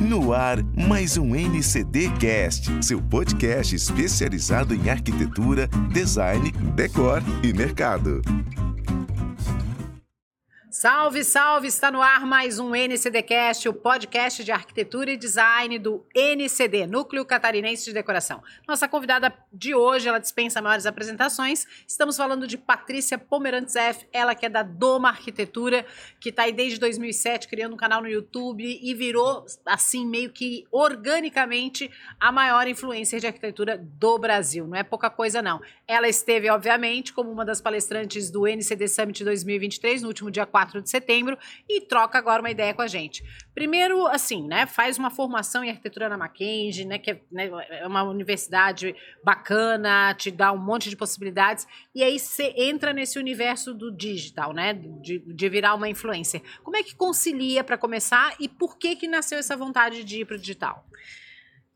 No ar, mais um NCD Cast, seu podcast especializado em arquitetura, design, decor e mercado. Salve, salve! Está no ar mais um NCDcast, o podcast de arquitetura e design do NCD, Núcleo Catarinense de Decoração. Nossa convidada de hoje, ela dispensa maiores apresentações. Estamos falando de Patrícia Pomerantes ela que é da Doma Arquitetura, que está aí desde 2007 criando um canal no YouTube e virou, assim, meio que organicamente a maior influência de arquitetura do Brasil. Não é pouca coisa, não. Ela esteve, obviamente, como uma das palestrantes do NCD Summit 2023, no último dia 4 4 de setembro e troca agora uma ideia com a gente. Primeiro, assim, né, faz uma formação em arquitetura na Mackenzie, né, que é, né, é uma universidade bacana, te dá um monte de possibilidades, e aí você entra nesse universo do digital, né, de, de virar uma influencer. Como é que concilia para começar e por que que nasceu essa vontade de ir para o digital?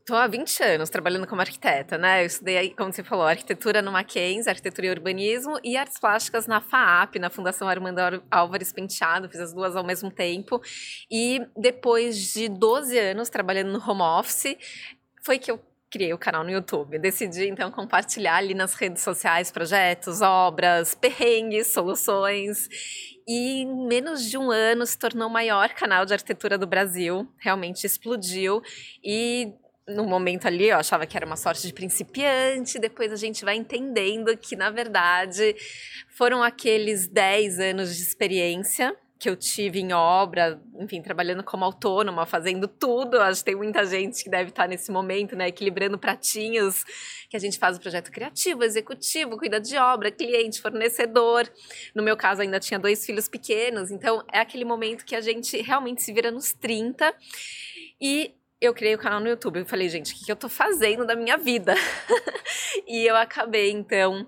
Estou há 20 anos trabalhando como arquiteta, né? Eu estudei, como você falou, arquitetura no Mackenzie, arquitetura e urbanismo e artes plásticas na FAAP, na Fundação Armando Álvares Penteado, fiz as duas ao mesmo tempo. E depois de 12 anos trabalhando no home office, foi que eu criei o canal no YouTube. Decidi então compartilhar ali nas redes sociais projetos, obras, perrengues, soluções. E em menos de um ano se tornou o maior canal de arquitetura do Brasil, realmente explodiu. E no momento ali eu achava que era uma sorte de principiante, depois a gente vai entendendo que, na verdade, foram aqueles 10 anos de experiência que eu tive em obra, enfim, trabalhando como autônoma, fazendo tudo. Acho que tem muita gente que deve estar nesse momento, né, equilibrando pratinhos, que a gente faz o projeto criativo, executivo, cuida de obra, cliente, fornecedor. No meu caso, ainda tinha dois filhos pequenos, então é aquele momento que a gente realmente se vira nos 30 e eu criei o canal no YouTube. Eu falei, gente, o que, que eu tô fazendo da minha vida? e eu acabei, então,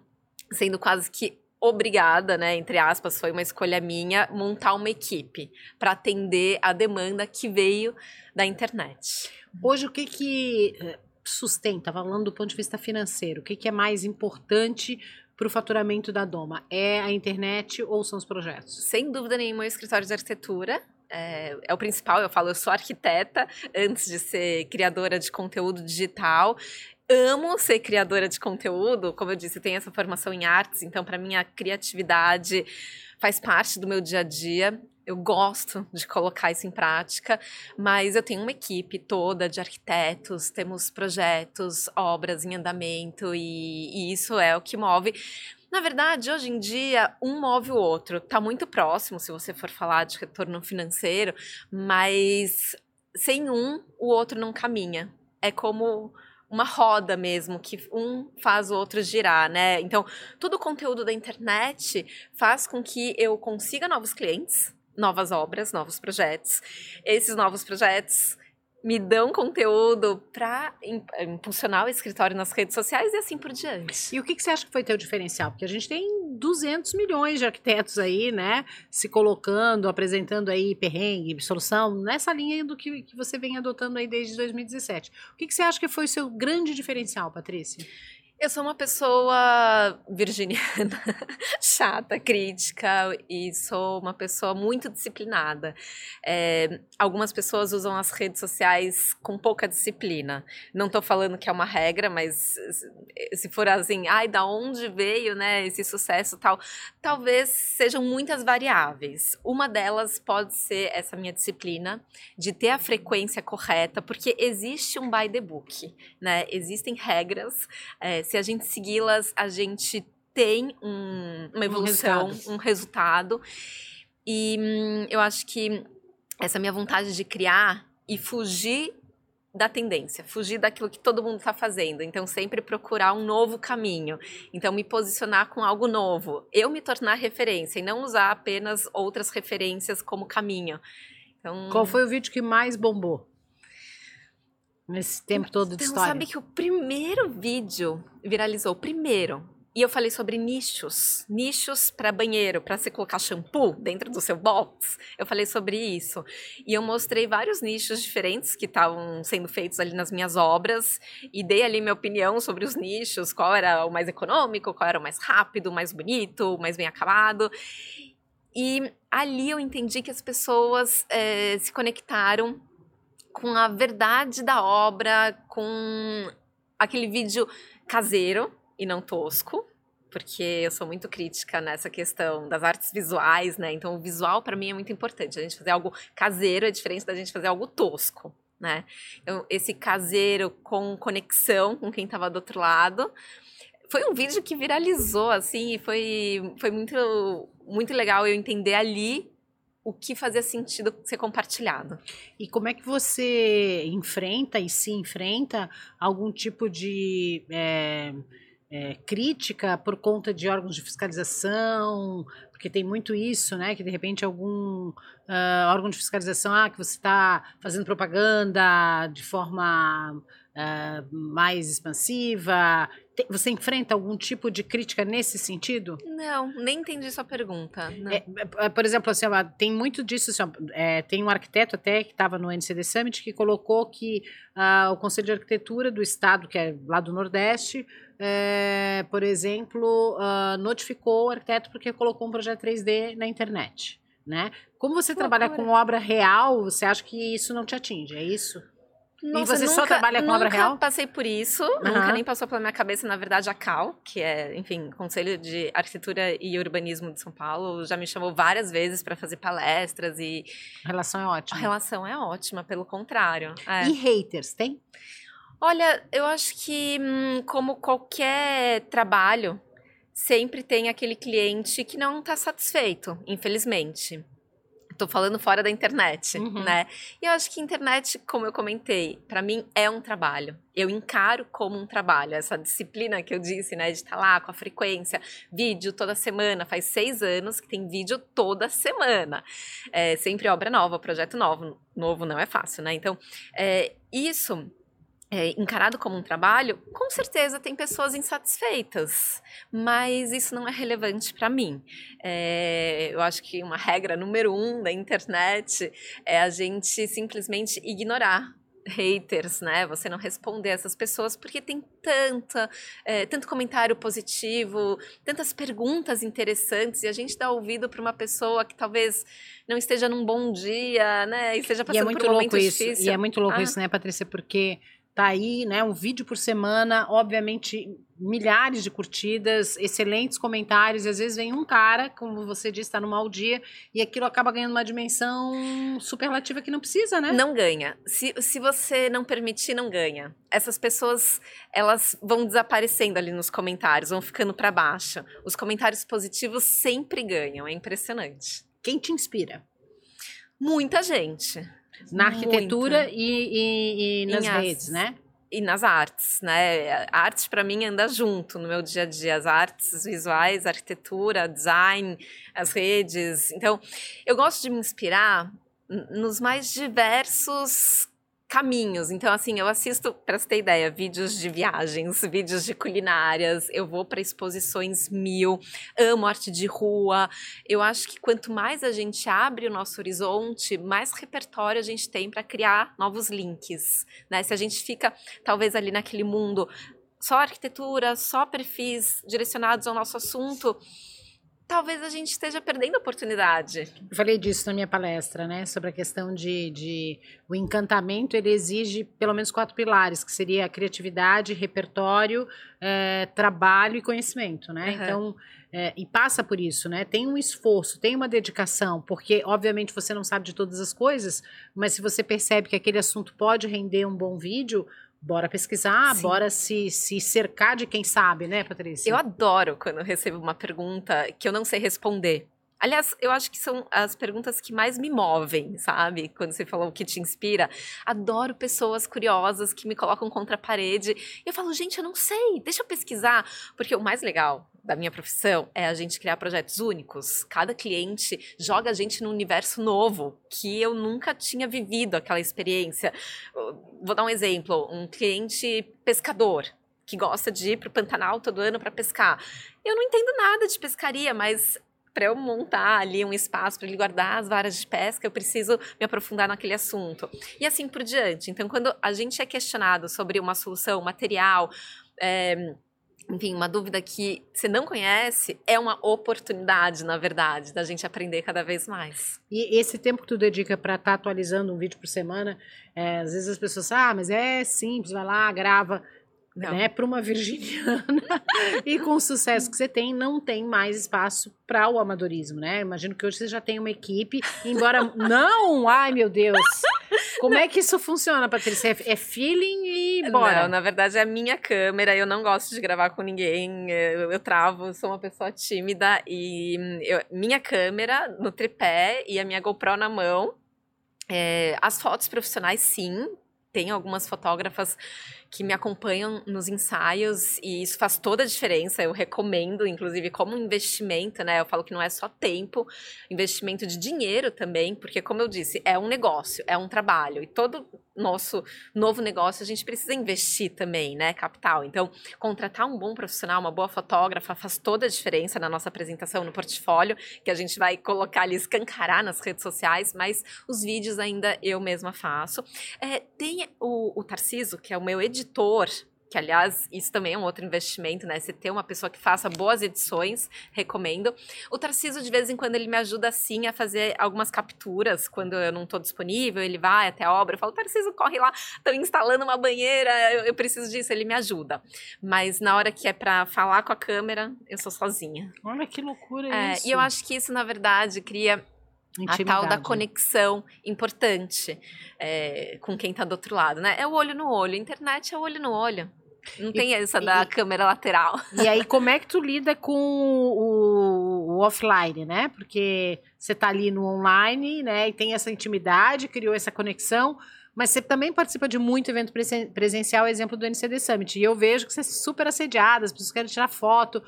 sendo quase que obrigada, né, entre aspas, foi uma escolha minha, montar uma equipe para atender a demanda que veio da internet. Hoje, o que que eh, sustenta, falando do ponto de vista financeiro, o que, que é mais importante para o faturamento da Doma? É a internet ou são os projetos? Sem dúvida nenhuma, o escritório de arquitetura, é, é, o principal. Eu falo, eu sou arquiteta antes de ser criadora de conteúdo digital. Amo ser criadora de conteúdo, como eu disse, tenho essa formação em artes, então para mim a criatividade faz parte do meu dia a dia. Eu gosto de colocar isso em prática, mas eu tenho uma equipe toda de arquitetos, temos projetos, obras em andamento e, e isso é o que move na verdade, hoje em dia, um move o outro. Está muito próximo, se você for falar de retorno financeiro, mas sem um, o outro não caminha. É como uma roda mesmo, que um faz o outro girar, né? Então, todo o conteúdo da internet faz com que eu consiga novos clientes, novas obras, novos projetos. Esses novos projetos me dão conteúdo para impulsionar o escritório nas redes sociais e assim por diante. E o que, que você acha que foi teu diferencial? Porque a gente tem 200 milhões de arquitetos aí, né, se colocando, apresentando aí perrengue, solução, nessa linha do que, que você vem adotando aí desde 2017. O que, que você acha que foi o seu grande diferencial, Patrícia? Eu sou uma pessoa virginiana, chata, crítica e sou uma pessoa muito disciplinada. É, algumas pessoas usam as redes sociais com pouca disciplina. Não estou falando que é uma regra, mas se for assim, ai, da onde veio, né, esse sucesso tal, talvez sejam muitas variáveis. Uma delas pode ser essa minha disciplina de ter a frequência correta, porque existe um by the book, né? Existem regras. É, se a gente segui-las, a gente tem um, uma evolução, um resultado. Um resultado. E hum, eu acho que essa minha vontade de criar e fugir da tendência, fugir daquilo que todo mundo está fazendo. Então, sempre procurar um novo caminho. Então, me posicionar com algo novo. Eu me tornar referência e não usar apenas outras referências como caminho. Então... Qual foi o vídeo que mais bombou? Nesse tempo todo de então, história. sabe que o primeiro vídeo viralizou, o primeiro. E eu falei sobre nichos, nichos para banheiro, para você colocar shampoo dentro do seu box. Eu falei sobre isso. E eu mostrei vários nichos diferentes que estavam sendo feitos ali nas minhas obras e dei ali minha opinião sobre os nichos, qual era o mais econômico, qual era o mais rápido, mais bonito, mais bem acabado. E ali eu entendi que as pessoas é, se conectaram com a verdade da obra, com aquele vídeo caseiro e não tosco, porque eu sou muito crítica nessa questão das artes visuais, né? Então, o visual para mim é muito importante. A gente fazer algo caseiro é diferente da gente fazer algo tosco, né? Então, esse caseiro com conexão com quem estava do outro lado. Foi um vídeo que viralizou, assim, e foi, foi muito, muito legal eu entender ali o que fazia sentido ser compartilhado. E como é que você enfrenta e se enfrenta algum tipo de é, é, crítica por conta de órgãos de fiscalização? Porque tem muito isso, né? Que de repente algum uh, órgão de fiscalização, ah, que você está fazendo propaganda de forma uh, mais expansiva, você enfrenta algum tipo de crítica nesse sentido? Não, nem entendi sua pergunta. É, é, por exemplo, assim, tem muito disso. Assim, é, tem um arquiteto até que estava no NCD Summit que colocou que uh, o Conselho de Arquitetura do Estado, que é lá do Nordeste, é, por exemplo, uh, notificou o arquiteto porque colocou um projeto 3D na internet. Né? Como você trabalha com obra real, você acha que isso não te atinge? É isso? Nossa, e você nunca, só trabalha com obra real? Nunca passei por isso, uhum. nunca nem passou pela minha cabeça, na verdade, a CAL, que é, enfim, Conselho de Arquitetura e Urbanismo de São Paulo, já me chamou várias vezes para fazer palestras e... A relação é ótima. A relação é ótima, pelo contrário. É. E haters, tem? Olha, eu acho que, hum, como qualquer trabalho, sempre tem aquele cliente que não está satisfeito, infelizmente. Tô falando fora da internet, uhum. né? E eu acho que internet, como eu comentei, para mim é um trabalho. Eu encaro como um trabalho. Essa disciplina que eu disse, né? De estar tá lá com a frequência, vídeo toda semana. Faz seis anos que tem vídeo toda semana. É sempre obra nova, projeto novo. Novo não é fácil, né? Então, é, isso é, encarado como um trabalho, com certeza tem pessoas insatisfeitas, mas isso não é relevante para mim. É, eu acho que uma regra número um da internet é a gente simplesmente ignorar haters, né? Você não responder essas pessoas porque tem tanta, é, tanto comentário positivo, tantas perguntas interessantes e a gente dá ouvido para uma pessoa que talvez não esteja num bom dia, né? E esteja passando e é muito por um louco isso. Difícil. E é muito louco ah. isso, né, Patrícia? Porque Tá aí, né? Um vídeo por semana, obviamente, milhares de curtidas, excelentes comentários. E às vezes vem um cara, como você disse, está no mau dia, e aquilo acaba ganhando uma dimensão superlativa que não precisa, né? Não ganha. Se, se você não permitir, não ganha. Essas pessoas, elas vão desaparecendo ali nos comentários, vão ficando para baixo. Os comentários positivos sempre ganham, é impressionante. Quem te inspira? Muita gente. Na arquitetura e, e, e, nas redes, né? E nas artes, né? A arte para mim anda junto no meu dia a dia, as artes visuais, arquitetura, design, as redes. Então, eu gosto de me inspirar nos mais diversos caminhos. Então, assim, eu assisto, para você ter ideia, vídeos de viagens, vídeos de culinárias, eu vou para exposições mil, amo arte de rua. Eu acho que quanto mais a gente abre o nosso horizonte, mais repertório a gente tem para criar novos links. Né? Se a gente fica, talvez, ali naquele mundo só arquitetura, só perfis direcionados ao nosso assunto talvez a gente esteja perdendo a oportunidade. Eu falei disso na minha palestra, né? Sobre a questão de, de o encantamento, ele exige pelo menos quatro pilares, que seria criatividade, repertório, é, trabalho e conhecimento, né? Uhum. Então, é, e passa por isso, né? Tem um esforço, tem uma dedicação, porque obviamente você não sabe de todas as coisas, mas se você percebe que aquele assunto pode render um bom vídeo, Bora pesquisar, Sim. bora se, se cercar de quem sabe, né, Patrícia? Eu adoro quando eu recebo uma pergunta que eu não sei responder. Aliás, eu acho que são as perguntas que mais me movem, sabe? Quando você falou o que te inspira. Adoro pessoas curiosas que me colocam contra a parede. E eu falo, gente, eu não sei, deixa eu pesquisar. Porque o mais legal da minha profissão é a gente criar projetos únicos. Cada cliente joga a gente num universo novo que eu nunca tinha vivido aquela experiência. Vou dar um exemplo: um cliente pescador que gosta de ir para o Pantanal todo ano para pescar. Eu não entendo nada de pescaria, mas para eu montar ali um espaço para ele guardar as varas de pesca, eu preciso me aprofundar naquele assunto. E assim por diante. Então, quando a gente é questionado sobre uma solução material, é, enfim, uma dúvida que você não conhece, é uma oportunidade, na verdade, da gente aprender cada vez mais. E esse tempo que tu dedica para estar tá atualizando um vídeo por semana, é, às vezes as pessoas, ah, mas é simples, vai lá, grava. Não. Né, para uma virginiana e com o sucesso que você tem, não tem mais espaço para o amadorismo, né? Imagino que hoje você já tem uma equipe, embora não, ai meu Deus. Como é que isso funciona, Patrícia? É, é feeling e bora? Não, na verdade é a minha câmera. Eu não gosto de gravar com ninguém. Eu, eu travo, sou uma pessoa tímida. E eu, minha câmera no tripé e a minha GoPro na mão. É, as fotos profissionais, sim. Tem algumas fotógrafas que me acompanham nos ensaios e isso faz toda a diferença. Eu recomendo, inclusive, como investimento, né? Eu falo que não é só tempo, investimento de dinheiro também, porque, como eu disse, é um negócio, é um trabalho e todo nosso novo negócio a gente precisa investir também, né? Capital. Então, contratar um bom profissional, uma boa fotógrafa, faz toda a diferença na nossa apresentação, no portfólio, que a gente vai colocar ali, escancarar nas redes sociais, mas os vídeos ainda eu mesma faço. É, tem o, o Tarciso, que é o meu editor editor, que aliás, isso também é um outro investimento, né? Você ter uma pessoa que faça boas edições, recomendo. O Tarciso, de vez em quando, ele me ajuda assim a fazer algumas capturas quando eu não estou disponível, ele vai até a obra, eu falo, Tarciso, corre lá, estou instalando uma banheira, eu, eu, preciso disso, ele me ajuda. Mas na hora que é para falar com a câmera, eu sou sozinha. Olha que loucura é, isso. E eu acho que isso, na verdade, cria Intimidade. a tal da conexão importante é, com quem está do outro lado, né? É o olho no olho. Internet é o olho no olho. Não tem e, essa da e, câmera lateral. E aí, como é que tu lida com o, o offline, né? Porque você tá ali no online, né? E tem essa intimidade, criou essa conexão, mas você também participa de muito evento presencial, exemplo do NCD Summit. E eu vejo que você é super assediada, as pessoas querem tirar foto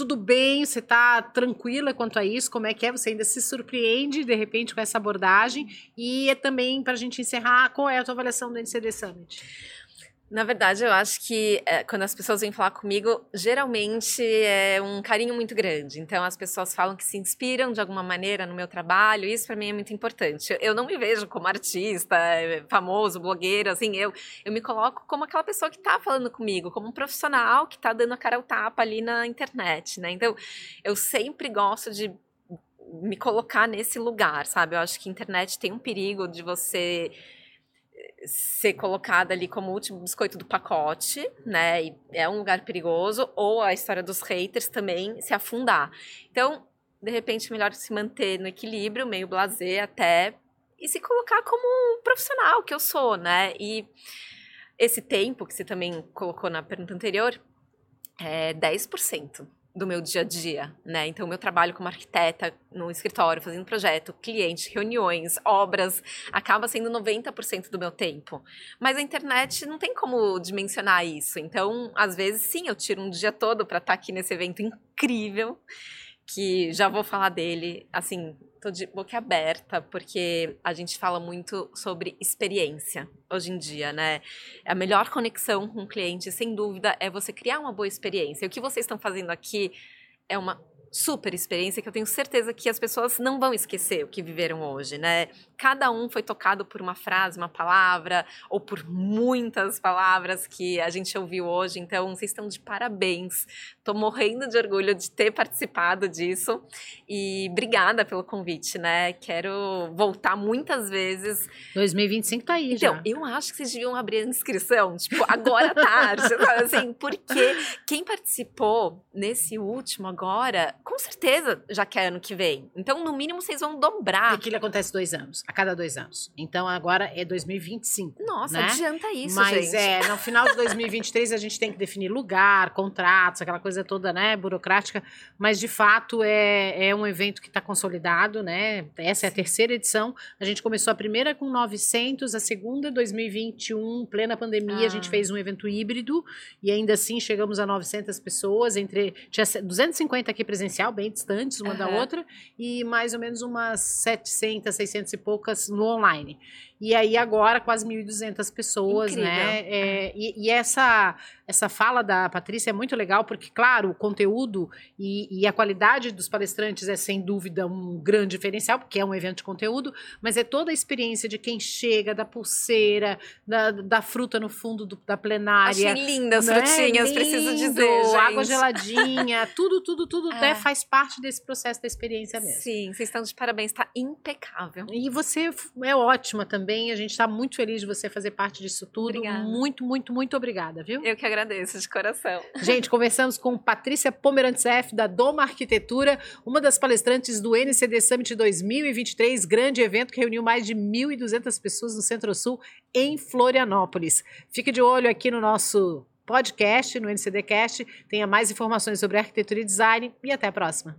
tudo bem, você está tranquila quanto a isso, como é que é? Você ainda se surpreende, de repente, com essa abordagem? E é também, para a gente encerrar, qual é a tua avaliação do NCD Summit? Na verdade, eu acho que é, quando as pessoas vêm falar comigo, geralmente é um carinho muito grande. Então, as pessoas falam que se inspiram de alguma maneira no meu trabalho, isso para mim é muito importante. Eu não me vejo como artista, é, famoso, blogueiro, assim, eu, eu me coloco como aquela pessoa que está falando comigo, como um profissional que está dando a cara ao tapa ali na internet, né? Então, eu sempre gosto de me colocar nesse lugar, sabe? Eu acho que a internet tem um perigo de você ser colocada ali como último biscoito do pacote, né? E é um lugar perigoso, ou a história dos haters também se afundar. Então, de repente, melhor se manter no equilíbrio, meio blazer até, e se colocar como um profissional que eu sou, né? E esse tempo que você também colocou na pergunta anterior é 10% do meu dia a dia, né? Então, meu trabalho como arquiteta no escritório, fazendo projeto, clientes, reuniões, obras, acaba sendo 90% do meu tempo. Mas a internet não tem como dimensionar isso. Então, às vezes, sim, eu tiro um dia todo para estar tá aqui nesse evento incrível, que já vou falar dele, assim, tô de boca aberta, porque a gente fala muito sobre experiência hoje em dia, né? A melhor conexão com o cliente, sem dúvida, é você criar uma boa experiência. O que vocês estão fazendo aqui é uma super experiência que eu tenho certeza que as pessoas não vão esquecer o que viveram hoje, né? Cada um foi tocado por uma frase, uma palavra, ou por muitas palavras que a gente ouviu hoje. Então, vocês estão de parabéns. Tô morrendo de orgulho de ter participado disso. E obrigada pelo convite, né? Quero voltar muitas vezes. 2025 tá aí, então, já. eu acho que vocês deviam abrir a inscrição, tipo, agora à tarde? Assim, porque quem participou nesse último agora com certeza já quer ano que vem. Então, no mínimo, vocês vão dobrar. E aquilo acontece dois anos, a cada dois anos. Então, agora é 2025. Nossa, né? adianta isso, Mas gente. é, no final de 2023 a gente tem que definir lugar, contratos, aquela coisa toda, né, burocrática. Mas, de fato, é, é um evento que está consolidado, né? Essa é a terceira edição. A gente começou a primeira com 900, a segunda 2021, plena pandemia, ah. a gente ah. fez um evento híbrido e ainda assim chegamos a 900 pessoas, entre tinha 250 aqui presenciais bem distantes uma uhum. da outra, e mais ou menos umas 700, 600 e poucas no online. E aí agora quase 1.200 pessoas, Incrível. né? É, e, e essa essa fala da Patrícia é muito legal, porque, claro, o conteúdo e, e, a qualidade dos palestrantes é, sem dúvida, um grande diferencial, porque é um evento de conteúdo, mas é toda a experiência de quem chega, da pulseira, da, da fruta no fundo do, da plenária. Achei lindas né? frutinhas, Lindo, preciso dizer, gente. Água geladinha, tudo, tudo, tudo É. né, faz parte desse processo da experiência mesmo. Sim, vocês estão de parabéns, está impecável. E você é ótima também, a gente está muito feliz de você fazer parte disso tudo. Obrigada. Muito, muito, muito obrigada, viu? Eu que agradeço de coração. Gente, conversamos com Patrícia Pomerantes F, da Doma Arquitetura, uma das palestrantes do NCD Summit 2023, grande evento que reuniu mais de 1.200 pessoas no Centro-Sul, em Florianópolis. Fique de olho aqui no nosso podcast, no NCDcast. Tenha mais informações sobre arquitetura e design e até a próxima.